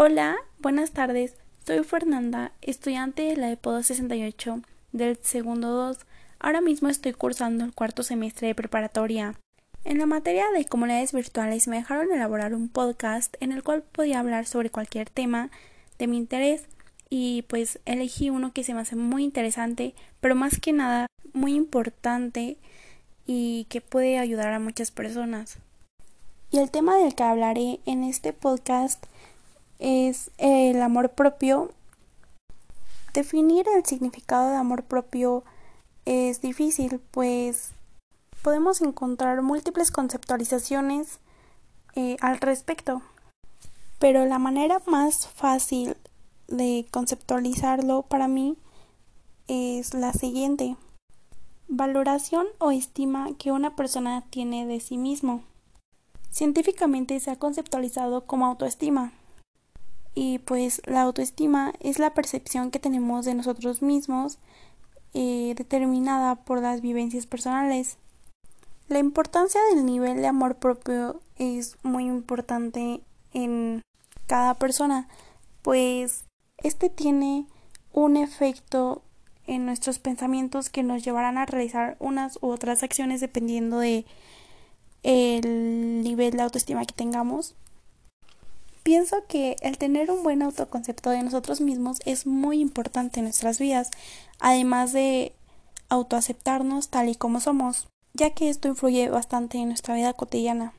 Hola, buenas tardes. Soy Fernanda, estudiante de la EPO 68 del segundo 2. Ahora mismo estoy cursando el cuarto semestre de preparatoria. En la materia de comunidades virtuales me dejaron elaborar un podcast en el cual podía hablar sobre cualquier tema de mi interés y pues elegí uno que se me hace muy interesante, pero más que nada muy importante y que puede ayudar a muchas personas. Y el tema del que hablaré en este podcast es el amor propio. Definir el significado de amor propio es difícil, pues podemos encontrar múltiples conceptualizaciones eh, al respecto. Pero la manera más fácil de conceptualizarlo para mí es la siguiente. Valoración o estima que una persona tiene de sí mismo. Científicamente se ha conceptualizado como autoestima. Y pues la autoestima es la percepción que tenemos de nosotros mismos eh, determinada por las vivencias personales. La importancia del nivel de amor propio es muy importante en cada persona, pues este tiene un efecto en nuestros pensamientos que nos llevarán a realizar unas u otras acciones dependiendo de el nivel de autoestima que tengamos. Pienso que el tener un buen autoconcepto de nosotros mismos es muy importante en nuestras vidas, además de autoaceptarnos tal y como somos, ya que esto influye bastante en nuestra vida cotidiana.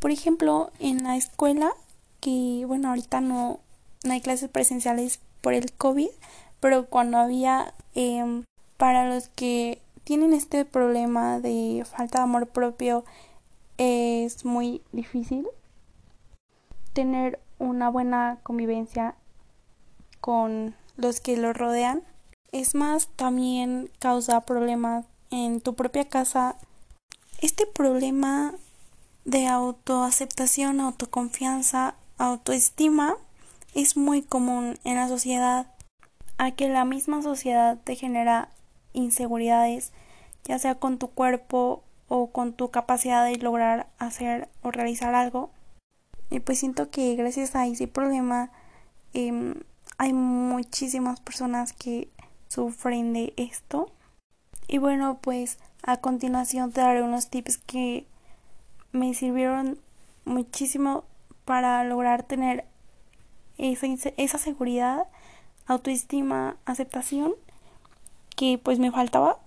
Por ejemplo, en la escuela, que bueno, ahorita no, no hay clases presenciales por el COVID, pero cuando había em, para los que tienen este problema de falta de amor propio es muy difícil tener una buena convivencia con los que lo rodean. Es más, también causa problemas en tu propia casa. Este problema de autoaceptación, autoconfianza, autoestima es muy común en la sociedad, a que la misma sociedad te genera inseguridades, ya sea con tu cuerpo o con tu capacidad de lograr hacer o realizar algo. Y pues siento que gracias a ese problema em, hay muchísimas personas que sufren de esto. Y bueno, pues a continuación te daré unos tips que me sirvieron muchísimo para lograr tener esa, esa seguridad, autoestima, aceptación que pues me faltaba.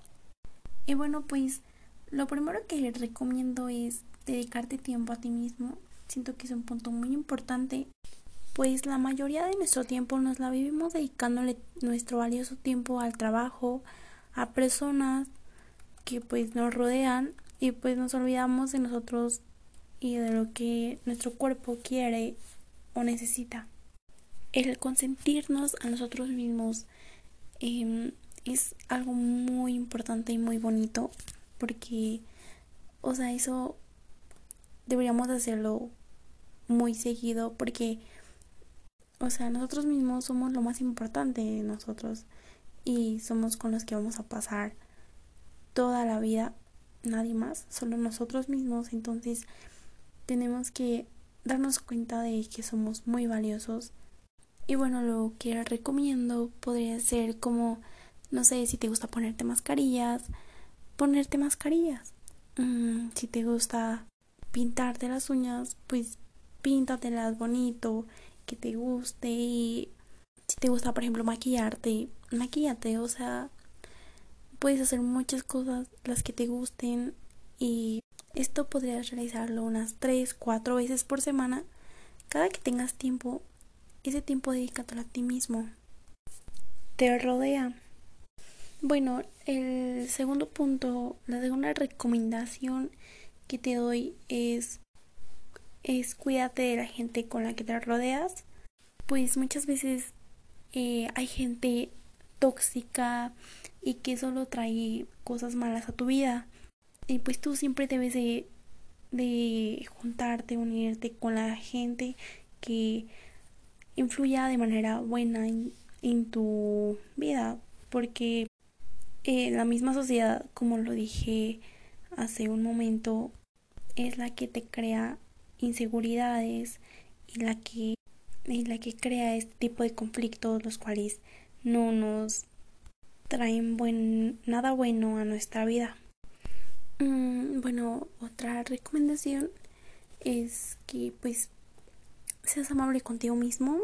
Y bueno, pues lo primero que recomiendo es dedicarte tiempo a ti mismo. Siento que es un punto muy importante, pues la mayoría de nuestro tiempo nos la vivimos dedicándole nuestro valioso tiempo al trabajo, a personas que pues nos rodean y pues nos olvidamos de nosotros y de lo que nuestro cuerpo quiere o necesita. El consentirnos a nosotros mismos em, es algo muy importante y muy bonito porque, o sea, eso deberíamos hacerlo muy seguido porque, o sea, nosotros mismos somos lo más importante de nosotros y somos con los que vamos a pasar toda la vida, nadie más, solo nosotros mismos, entonces tenemos que darnos cuenta de que somos muy valiosos. Y bueno, lo que recomiendo podría ser como, no sé, si te gusta ponerte mascarillas, ponerte mascarillas. Mm, si te gusta pintarte las uñas, pues píntatelas bonito, que te guste y si te gusta, por ejemplo, maquillarte, maquillate, o sea, puedes hacer muchas cosas las que te gusten y esto podrías realizarlo unas 3, 4 veces por semana. Cada que tengas tiempo, ese tiempo dedícatelo a ti mismo. Te rodea. Bueno, el segundo punto, la segunda recomendación que te doy es, es cuídate de la gente con la que te rodeas. Pues muchas veces eh, hay gente tóxica y que solo trae cosas malas a tu vida. Y pues tú siempre debes de, de juntarte, unirte con la gente que influya de manera buena en, en tu vida. Porque eh, la misma sociedad, como lo dije hace un momento, es la que te crea inseguridades y la que y la que crea este tipo de conflictos los cuales no nos traen buen, nada bueno a nuestra vida. Mm, bueno, otra recomendación es que pues seas amable contigo mismo,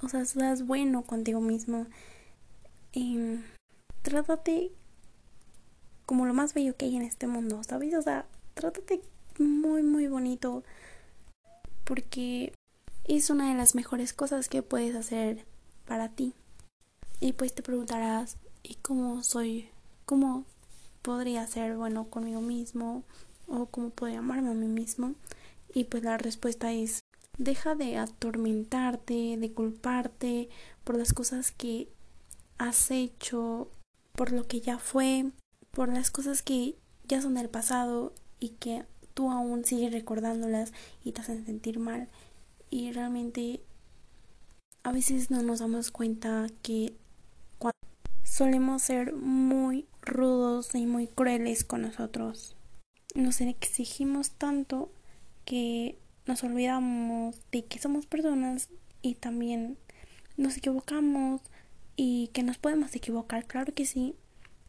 o sea, seas bueno contigo mismo. Y trátate como lo más bello que hay en este mundo, ¿sabes? O sea, trátate muy, muy bonito porque es una de las mejores cosas que puedes hacer para ti. Y pues te preguntarás, ¿y cómo soy? ¿Cómo podría ser bueno conmigo mismo o cómo podría amarme a mí mismo. Y pues la respuesta es deja de atormentarte, de culparte por las cosas que has hecho, por lo que ya fue, por las cosas que ya son del pasado y que tú aún sigues recordándolas y te hacen sentir mal. Y realmente a veces no nos damos cuenta que solemos ser muy rudos y muy crueles con nosotros. Nos exigimos tanto que nos olvidamos de que somos personas y también nos equivocamos y que nos podemos equivocar, claro que sí,